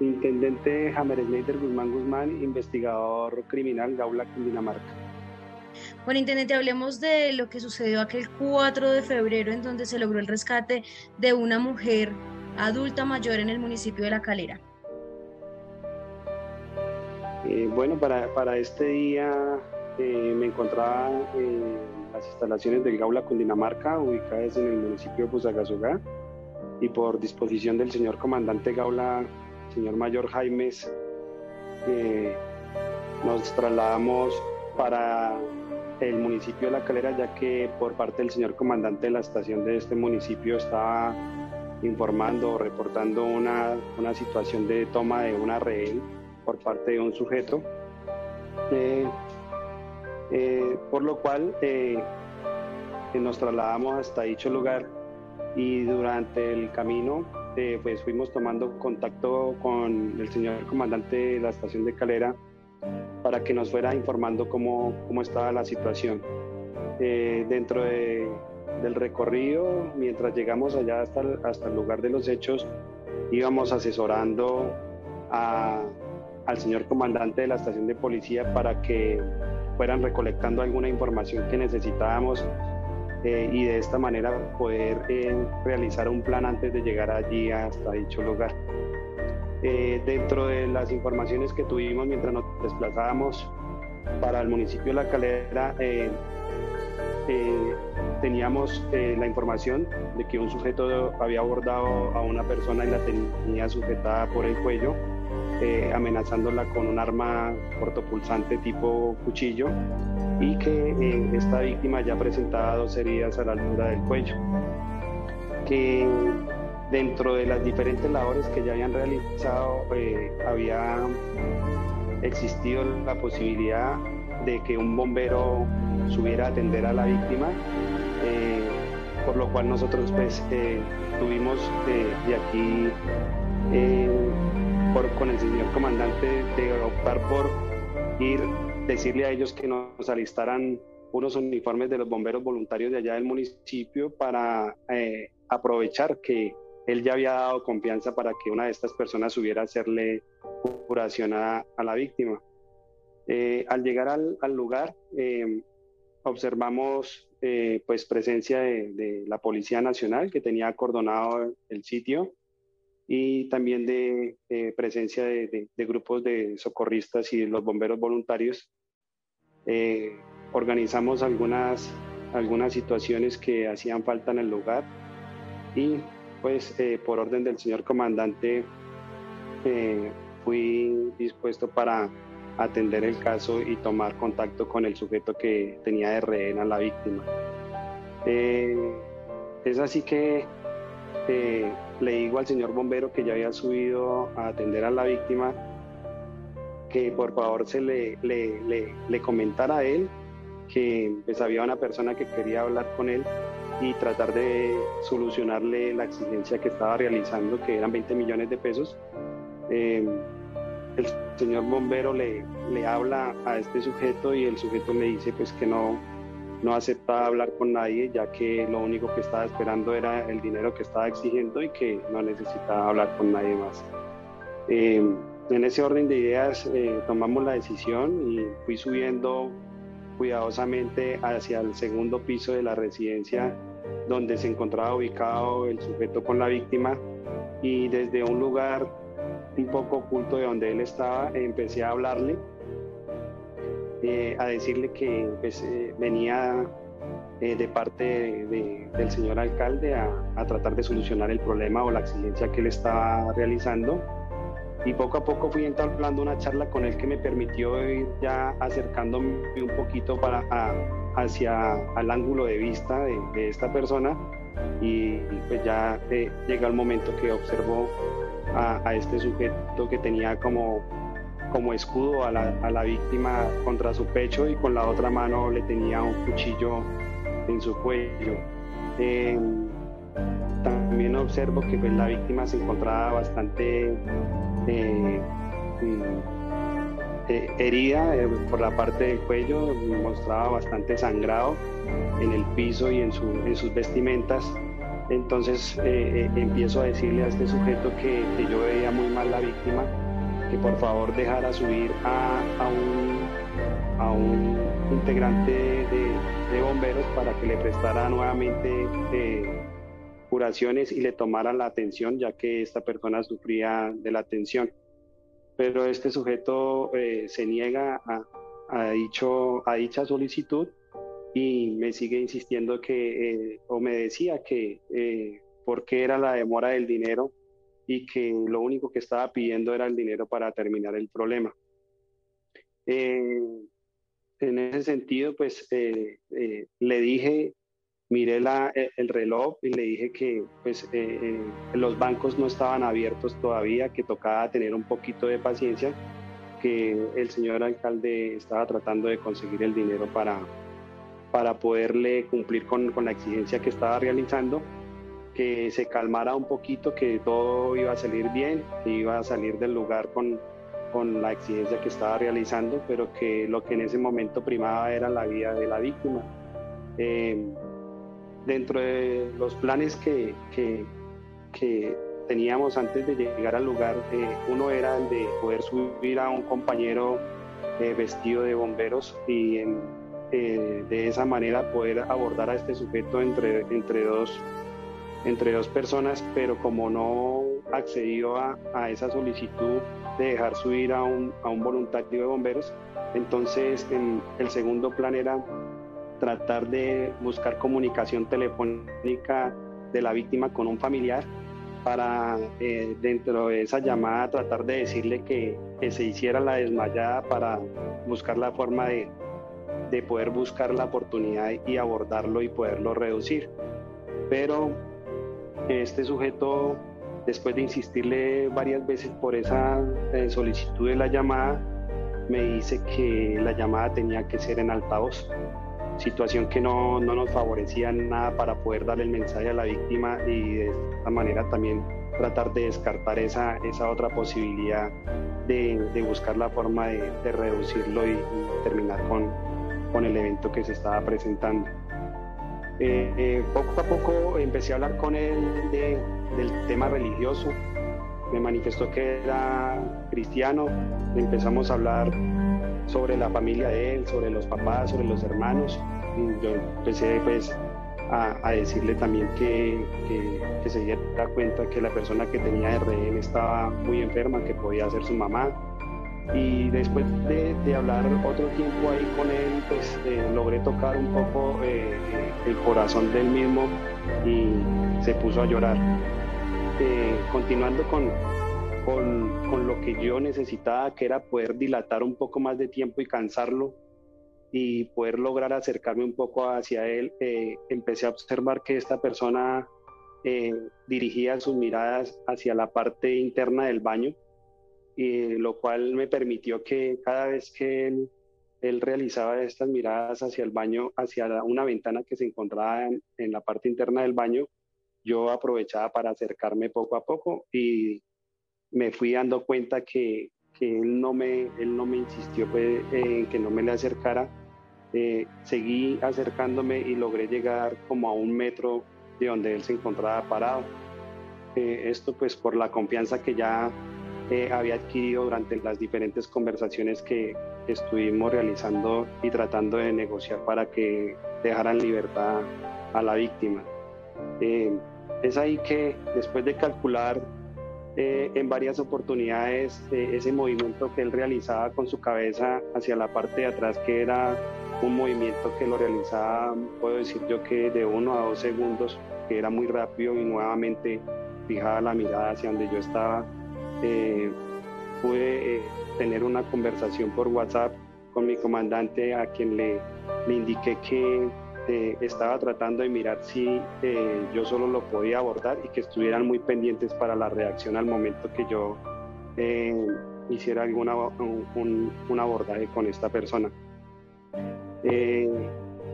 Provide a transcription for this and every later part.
Intendente Jamer Schneider Guzmán Guzmán, investigador criminal Gaula Cundinamarca. Bueno, Intendente, hablemos de lo que sucedió aquel 4 de febrero en donde se logró el rescate de una mujer adulta mayor en el municipio de La Calera. Eh, bueno, para, para, este día eh, me encontraba en las instalaciones del Gaula Cundinamarca, ubicadas en el municipio de Fusagasugá, y por disposición del señor comandante Gaula, señor mayor Jaimes, nos trasladamos para el municipio de La Calera, ya que por parte del señor comandante de la estación de este municipio estaba informando o reportando una, una situación de toma de una rehén por parte de un sujeto, eh, eh, por lo cual eh, nos trasladamos hasta dicho lugar y durante el camino pues fuimos tomando contacto con el señor comandante de la estación de Calera para que nos fuera informando cómo, cómo estaba la situación. dentro de, del recorrido, mientras llegamos allá hasta hasta el lugar de los hechos, íbamos asesorando a, al señor comandante de la estación de policía para que fueran recolectando alguna información que necesitábamos eh, y de esta manera poder eh, realizar un plan antes de llegar allí hasta dicho lugar. Eh, dentro de las informaciones que tuvimos mientras nos desplazábamos para el municipio de La Calera, teníamos la información de que un sujeto había abordado a una persona y la tenía sujetada por el cuello eh, amenazándola con un arma cortopulsante tipo cuchillo y que eh, esta víctima ya presentaba dos heridas a la altura del cuello. Que dentro de las diferentes labores que ya habían realizado eh, había existido la posibilidad de que un bombero subiera a atender a la víctima, por lo cual nosotros pues tuvimos de aquí con el señor comandante de optar por ir, decirle a ellos que nos alistaran unos uniformes de los bomberos voluntarios de allá del municipio para eh, aprovechar que él ya había dado confianza para que una de estas personas subiera a hacerle curación a, la víctima. Eh, al llegar al, lugar, eh, observamos pues presencia de, de, la Policía Nacional que tenía acordonado el sitio y también de presencia de, grupos de socorristas y los bomberos voluntarios. Eh, organizamos algunas, algunas situaciones que hacían falta en el lugar y pues eh, por orden del señor comandante eh, fui dispuesto para atender el caso y tomar contacto con el sujeto que tenía de rehén a la víctima. es así que le digo al señor bombero que ya había subido a atender a la víctima que por favor se le, le, le, comentara a él que pues, había una persona que quería hablar con él y tratar de solucionarle la exigencia que estaba realizando, que eran 20 millones de pesos. Eh, el señor bombero le, le habla a este sujeto y el sujeto le dice pues que no, no aceptaba hablar con nadie, ya que lo único que estaba esperando era el dinero que estaba exigiendo y que no necesitaba hablar con nadie más. Eh, en ese orden de ideas eh, tomamos la decisión y fui subiendo cuidadosamente hacia el segundo piso de la residencia donde se encontraba ubicado el sujeto con la víctima y desde un lugar un poco oculto de donde él estaba empecé a hablarle eh, a decirle que pues, eh, venía eh, de parte del señor alcalde a, tratar de solucionar el problema o la exigencia que él estaba realizando. Y poco a poco fui entablando una charla con él que me permitió ir ya acercándome un poquito para, hacia el ángulo de vista de, esta persona. Y, pues ya llega el momento que observo a, a este sujeto que tenía como como escudo a la, a la, víctima contra su pecho y con la otra mano le tenía un cuchillo en su cuello. Em, también observo que pues, la víctima se encontraba bastante eh, eh, herida eh, por la parte del cuello, mostraba bastante sangrado en el piso y en, su, en sus vestimentas. Entonces eh, empiezo a decirle a este sujeto que, yo veía muy mal la víctima, que por favor dejara subir a, un, a un, integrante de, bomberos para que le prestara nuevamente curaciones y le tomaran la atención, ya que esta persona sufría de la atención. Pero este sujeto se niega a, a, dicho, a dicha solicitud y me sigue insistiendo que, eh, o me decía que eh, por qué era la demora del dinero y que lo único que estaba pidiendo era el dinero para terminar el problema. Eh, en ese sentido, pues le dije, miré la, el reloj y le dije que pues, los bancos no estaban abiertos todavía, que tocaba tener un poquito de paciencia que el señor alcalde estaba tratando de conseguir el dinero para, para poderle cumplir con, con la exigencia que estaba realizando, que se calmara un poquito, que todo iba a salir bien, que iba a salir del lugar con, con la exigencia que estaba realizando, pero que lo que en ese momento primaba era la vida de la víctima. Eh, dentro de los planes que, que, teníamos antes de llegar al lugar, eh, uno era el de poder subir a un compañero eh, vestido de bomberos y eh, de esa manera poder abordar a este sujeto entre, entre, dos, entre dos personas, pero como no accedió a esa solicitud de dejar subir a un, a un voluntario de bomberos, entonces el segundo plan era tratar de buscar comunicación telefónica de la víctima con un familiar para eh, dentro de esa llamada tratar de decirle que, se hiciera la desmayada para buscar la forma de, de, poder buscar la oportunidad y abordarlo y poderlo reducir. Pero este sujeto, después de insistirle varias veces por esa eh, solicitud de la llamada, me dice que la llamada tenía que ser en altavoz situación que no, no, nos favorecía nada para poder darle el mensaje a la víctima y de esta manera también tratar de descartar esa, esa otra posibilidad de, de buscar la forma de, de reducirlo y, terminar con, con, el evento que se estaba presentando. Eh, eh, poco a poco empecé a hablar con él de, del tema religioso, me manifestó que era cristiano, empezamos a hablar sobre la familia de él, sobre los papás, sobre los hermanos. Yo empecé pues a, decirle también que, que, se diera cuenta que la persona que tenía de rehén estaba muy enferma, que podía ser su mamá. Y después de, hablar otro tiempo ahí con él, pues eh, logré tocar un poco eh, el corazón del mismo y se puso a llorar. Eh, continuando con, con, lo que yo necesitaba, que era poder dilatar un poco más de tiempo y cansarlo y poder lograr acercarme un poco hacia él, eh, empecé a observar que esta persona eh, dirigía sus miradas hacia la parte interna del baño, y, lo cual me permitió que cada vez que él, realizaba estas miradas hacia el baño, hacia una ventana que se encontraba en, en la parte interna del baño, yo aprovechaba para acercarme poco a poco y me fui dando cuenta que, que él, no me, él no me insistió pues, en que no me le acercara. Eh, seguí acercándome y logré llegar como a un metro de donde él se encontraba parado. Eh, esto pues por la confianza que ya había adquirido durante las diferentes conversaciones que estuvimos realizando y tratando de negociar para que dejaran libertad a la víctima. es ahí que después de calcular eh, en varias oportunidades eh, ese movimiento que él realizaba con su cabeza hacia la parte de atrás, que era un movimiento que lo realizaba, puedo decir yo que de uno a dos segundos, que era muy rápido y nuevamente fijaba la mirada hacia donde yo estaba. Eh, pude tener una conversación por WhatsApp con mi comandante a quien le, le indiqué que eh, estaba tratando de mirar si eh, yo solo lo podía abordar y que estuvieran muy pendientes para la reacción al momento que yo eh, hiciera alguna un, un, abordaje con esta persona.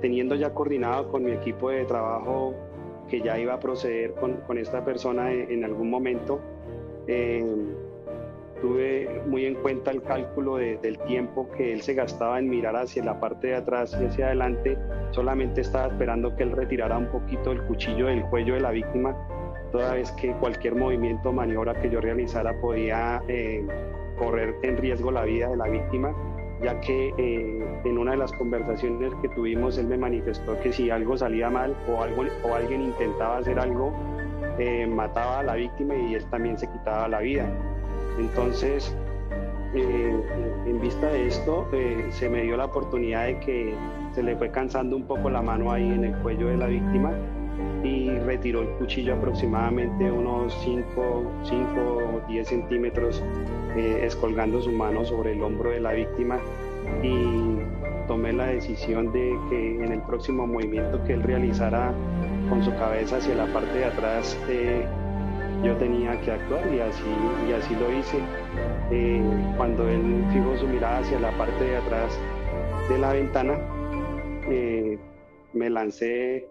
teniendo ya coordinado con mi equipo de trabajo que ya iba a proceder con, con esta persona en, algún momento, tuve muy en cuenta el cálculo del tiempo que él se gastaba en mirar hacia la parte de atrás y hacia adelante, solamente estaba esperando que él retirara un poquito el cuchillo del cuello de la víctima, toda vez que cualquier movimiento o maniobra que yo realizara podía eh, correr en riesgo la vida de la víctima, ya que eh, en una de las conversaciones que tuvimos él me manifestó que si algo salía mal o, algo, o alguien intentaba hacer algo, eh, mataba a la víctima y él también se quitaba la vida. Entonces, eh, en vista de esto, eh, se me dio la oportunidad de que se le fue cansando un poco la mano ahí en el cuello de la víctima y retiró el cuchillo aproximadamente unos 5 o 10 centímetros, eh, escolgando su mano sobre el hombro de la víctima. Y tomé la decisión de que en el próximo movimiento que él realizara con su cabeza hacia la parte de atrás, yo tenía que actuar y así, y así lo hice. Eh, cuando él fijó su mirada hacia la parte de atrás de la ventana, eh, me lancé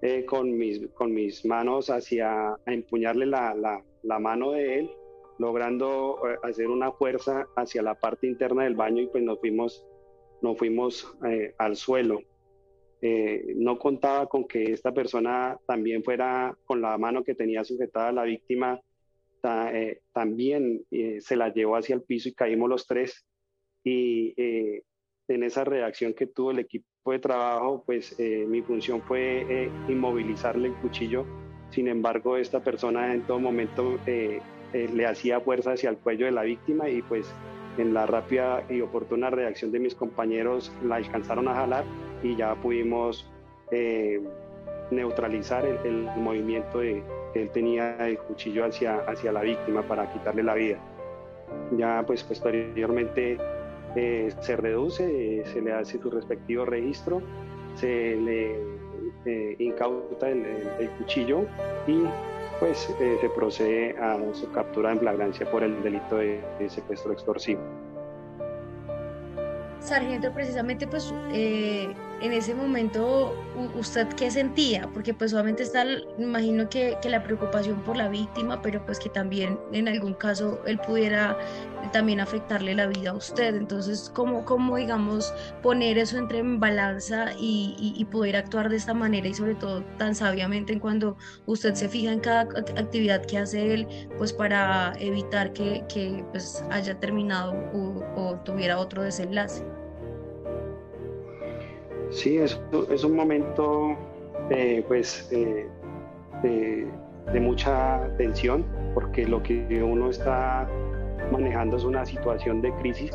eh, con, mis, con mis manos hacia a empuñarle la, la, la mano de él, logrando hacer una fuerza hacia la parte interna del baño y pues nos fuimos, nos fuimos al suelo. Eh, no contaba con que esta persona también fuera con la mano que tenía sujetada a la víctima, eh, también eh, se la llevó hacia el piso y caímos los tres. Y en esa reacción que tuvo el equipo de trabajo, pues mi función fue inmovilizarle el cuchillo. Sin embargo, esta persona en todo momento le hacía fuerza hacia el cuello de la víctima y pues en la rápida y oportuna reacción de mis compañeros la alcanzaron a jalar y ya pudimos eh, neutralizar el, movimiento de, que él tenía el cuchillo hacia, hacia la víctima para quitarle la vida. Ya pues posteriormente eh, se reduce, se le hace su respectivo registro, se le eh, incauta el, cuchillo y pues se procede a su captura en flagrancia por el delito de secuestro extorsivo. Sargento, precisamente pues eh, en ese momento usted qué sentía, porque pues obviamente está, imagino que, que, la preocupación por la víctima, pero pues que también en algún caso él pudiera también afectarle la vida a usted. Entonces, ¿cómo, cómo digamos, poner eso entre en balanza y, poder actuar de esta manera y sobre todo tan sabiamente en cuando usted se fija en cada actividad que hace él, pues para evitar que, que pues haya terminado o tuviera otro desenlace? Sí, es, un momento eh, pues, eh, de, mucha tensión, porque lo que uno está manejando es una situación de crisis.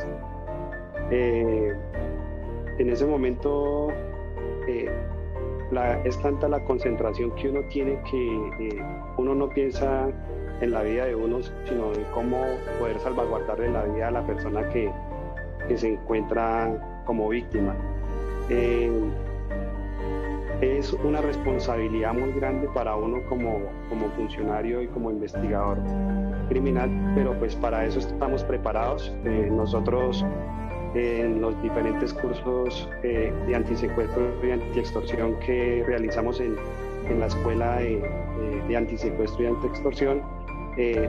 Eh, en ese momento es tanta la concentración que uno tiene que uno no piensa en la vida de uno, sino en cómo poder salvaguardarle la vida a la persona que se encuentra como víctima. Eh, es una responsabilidad muy grande para uno como, como funcionario y como investigador criminal, pero pues para eso estamos preparados. Eh, nosotros en los diferentes cursos eh, de antisecuestro y antiextorsión que realizamos en, en la Escuela de, de, Antisecuestro y Antiextorsión,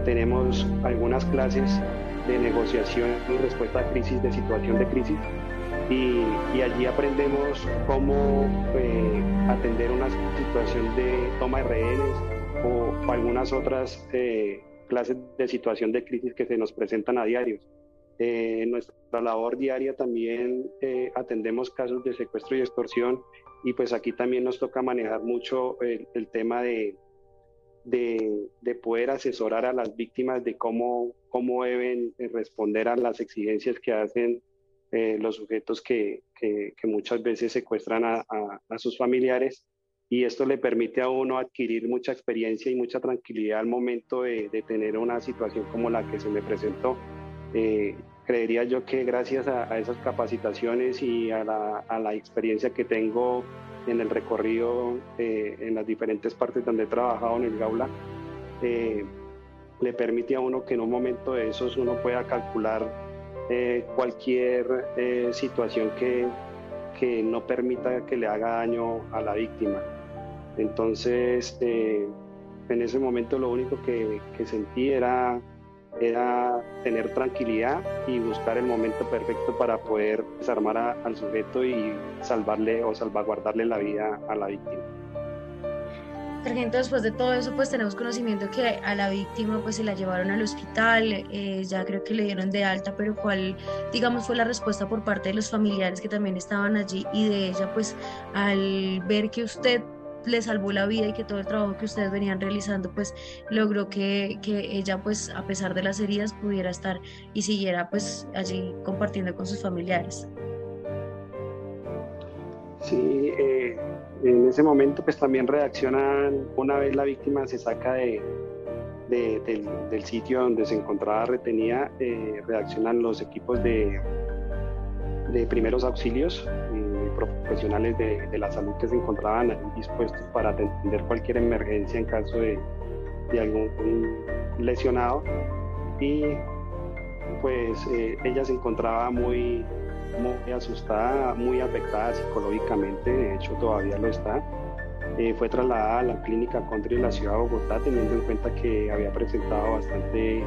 tenemos algunas clases de negociación y respuesta a crisis, de situación de crisis, y, allí aprendemos cómo eh, atender una situación de toma de rehenes o, algunas otras eh, clases de situación de crisis que se nos presentan a diario. Eh, en nuestra labor diaria también atendemos casos de secuestro y extorsión y pues aquí también nos toca manejar mucho el, tema de, de, de, poder asesorar a las víctimas de cómo, cómo deben responder a las exigencias que hacen eh, los sujetos que, que, muchas veces secuestran a, a, sus familiares y esto le permite a uno adquirir mucha experiencia y mucha tranquilidad al momento de, de tener una situación como la que se me presentó. Eh, creería yo que gracias a, esas capacitaciones y a la, a la, experiencia que tengo en el recorrido eh, en las diferentes partes donde he trabajado en el Gaula, le permite a uno que en un momento de esos uno pueda calcular eh, cualquier eh, situación que, que, no permita que le haga daño a la víctima. Entonces, eh, en ese momento lo único que, sentí era era tener tranquilidad y buscar el momento perfecto para poder desarmar al sujeto y salvarle o salvaguardarle la vida a la víctima. Sargento, después de todo eso, pues tenemos conocimiento que a la víctima pues se la llevaron al hospital, eh, ya creo que le dieron de alta, pero cuál, digamos, fue la respuesta por parte de los familiares que también estaban allí y de ella, pues al ver que usted le salvó la vida y que todo el trabajo que ustedes venían realizando pues logró que, que, ella pues a pesar de las heridas pudiera estar y siguiera pues allí compartiendo con sus familiares. Sí, eh, en ese momento pues también reaccionan, una vez la víctima se saca de, del, sitio donde se encontraba retenida, eh, reaccionan los equipos de, de primeros auxilios profesionales de, la salud que se encontraban dispuestos para atender cualquier emergencia en caso de, algún lesionado. Y pues eh, ella se encontraba muy, muy asustada, muy afectada psicológicamente, de hecho todavía lo está. Eh, fue trasladada a la clínica Country de la ciudad de Bogotá, teniendo en cuenta que había presentado bastante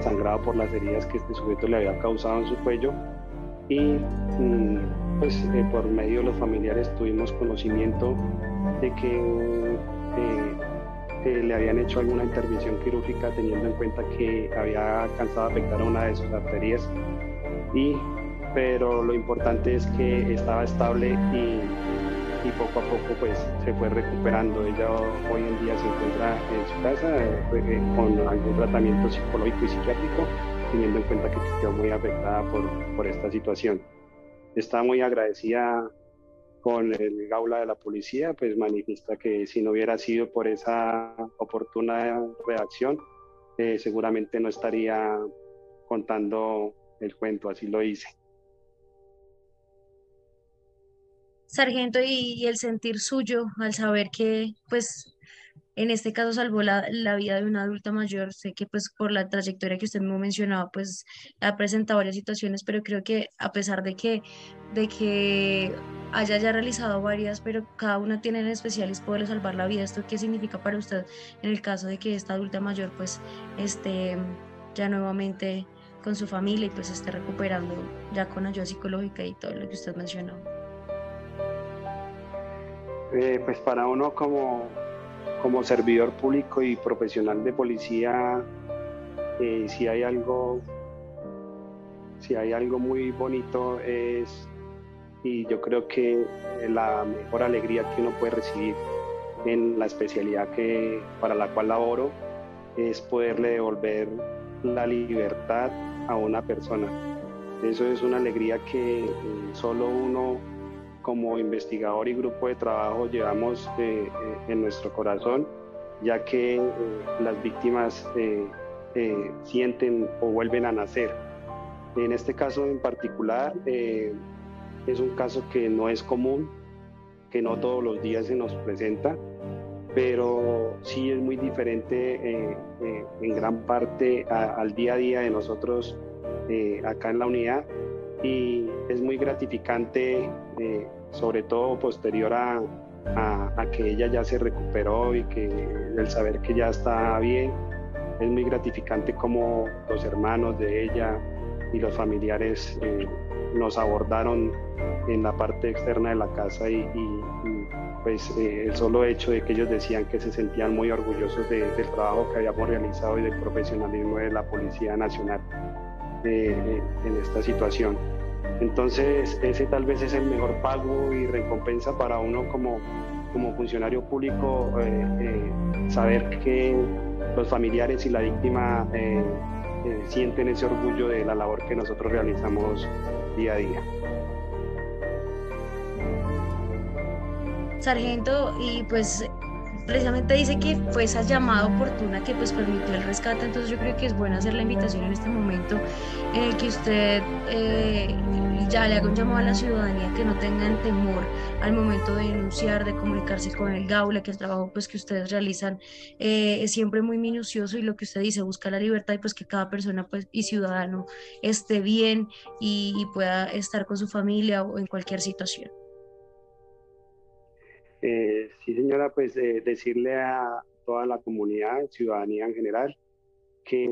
sangrado por las heridas que este sujeto le había causado en su cuello. Y mm, pues eh, por medio de los familiares tuvimos conocimiento de que eh, le habían hecho alguna intervención quirúrgica teniendo en cuenta que había alcanzado a afectar una de sus arterias y pero lo importante es que estaba estable y, y poco a poco pues se fue recuperando. Ella hoy en día se encuentra en su casa eh, con algún tratamiento psicológico y psiquiátrico, teniendo en cuenta que quedó muy afectada por, por esta situación está muy agradecida con el gaula de la policía, pues manifiesta que si no hubiera sido por esa oportuna reacción, eh, seguramente no estaría contando el cuento, así lo hice. Sargento, y, el sentir suyo al saber que pues en este caso salvó la, vida de una adulta mayor. Sé que pues por la trayectoria que usted me mencionaba, pues ha presentado varias situaciones, pero creo que a pesar de que, de que haya ya realizado varias, pero cada una tiene en especial es poderle salvar la vida. ¿Esto qué significa para usted en el caso de que esta adulta mayor pues esté ya nuevamente con su familia y pues esté recuperando ya con ayuda psicológica y todo lo que usted mencionó? Eh, pues para uno como como servidor público y profesional de policía, eh, si hay algo, si hay algo muy bonito es, y yo creo que la mejor alegría que uno puede recibir en la especialidad que, para la cual laboro es poderle devolver la libertad a una persona. Eso es una alegría que eh, solo uno como investigador y grupo de trabajo llevamos eh, eh, en nuestro corazón, ya que eh, las víctimas sienten o vuelven a nacer. En este caso en particular es un caso que no es común, que no todos los días se nos presenta, pero sí es muy diferente en gran parte al día a día de nosotros acá en la unidad y es muy gratificante sobre todo posterior a, que ella ya se recuperó y que el saber que ya está bien, es muy gratificante como los hermanos de ella y los familiares eh, nos abordaron en la parte externa de la casa y, pues eh, el solo hecho de que ellos decían que se sentían muy orgullosos del trabajo que habíamos realizado y del profesionalismo de la Policía Nacional eh, en esta situación. Entonces, ese tal vez es el mejor pago y recompensa para uno como, como funcionario público, eh, eh, saber que los familiares y la víctima eh, sienten ese orgullo de la labor que nosotros realizamos día a día. Sargento, y pues precisamente dice que fue esa llamada oportuna que pues permitió el rescate, entonces yo creo que es bueno hacer la invitación en este momento en el que usted eh, ya le haga un llamado a la ciudadanía que no tengan temor al momento de denunciar, de comunicarse con el Gaula, que el trabajo pues que ustedes realizan eh, es siempre muy minucioso y lo que usted dice, busca la libertad y pues que cada persona pues y ciudadano esté bien y pueda estar con su familia o en cualquier situación. Eh, sí, señora, pues eh, decirle a toda la comunidad, ciudadanía en general, que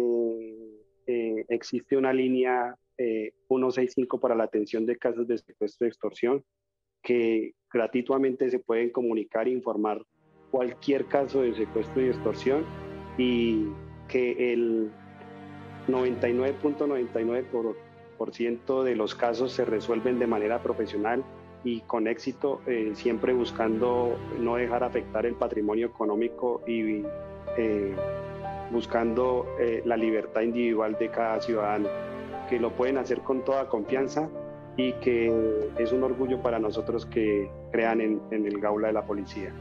eh, existe una línea 165 para la atención de casos de secuestro y extorsión que gratuitamente se pueden comunicar e informar cualquier caso de secuestro y extorsión y que el 99.99% de los casos se resuelven de manera profesional y con éxito, eh, siempre buscando no dejar afectar el patrimonio económico y eh, buscando eh, la libertad individual de cada ciudadano, que lo pueden hacer con toda confianza y que es un orgullo para nosotros que crean en, en el gaula de la policía.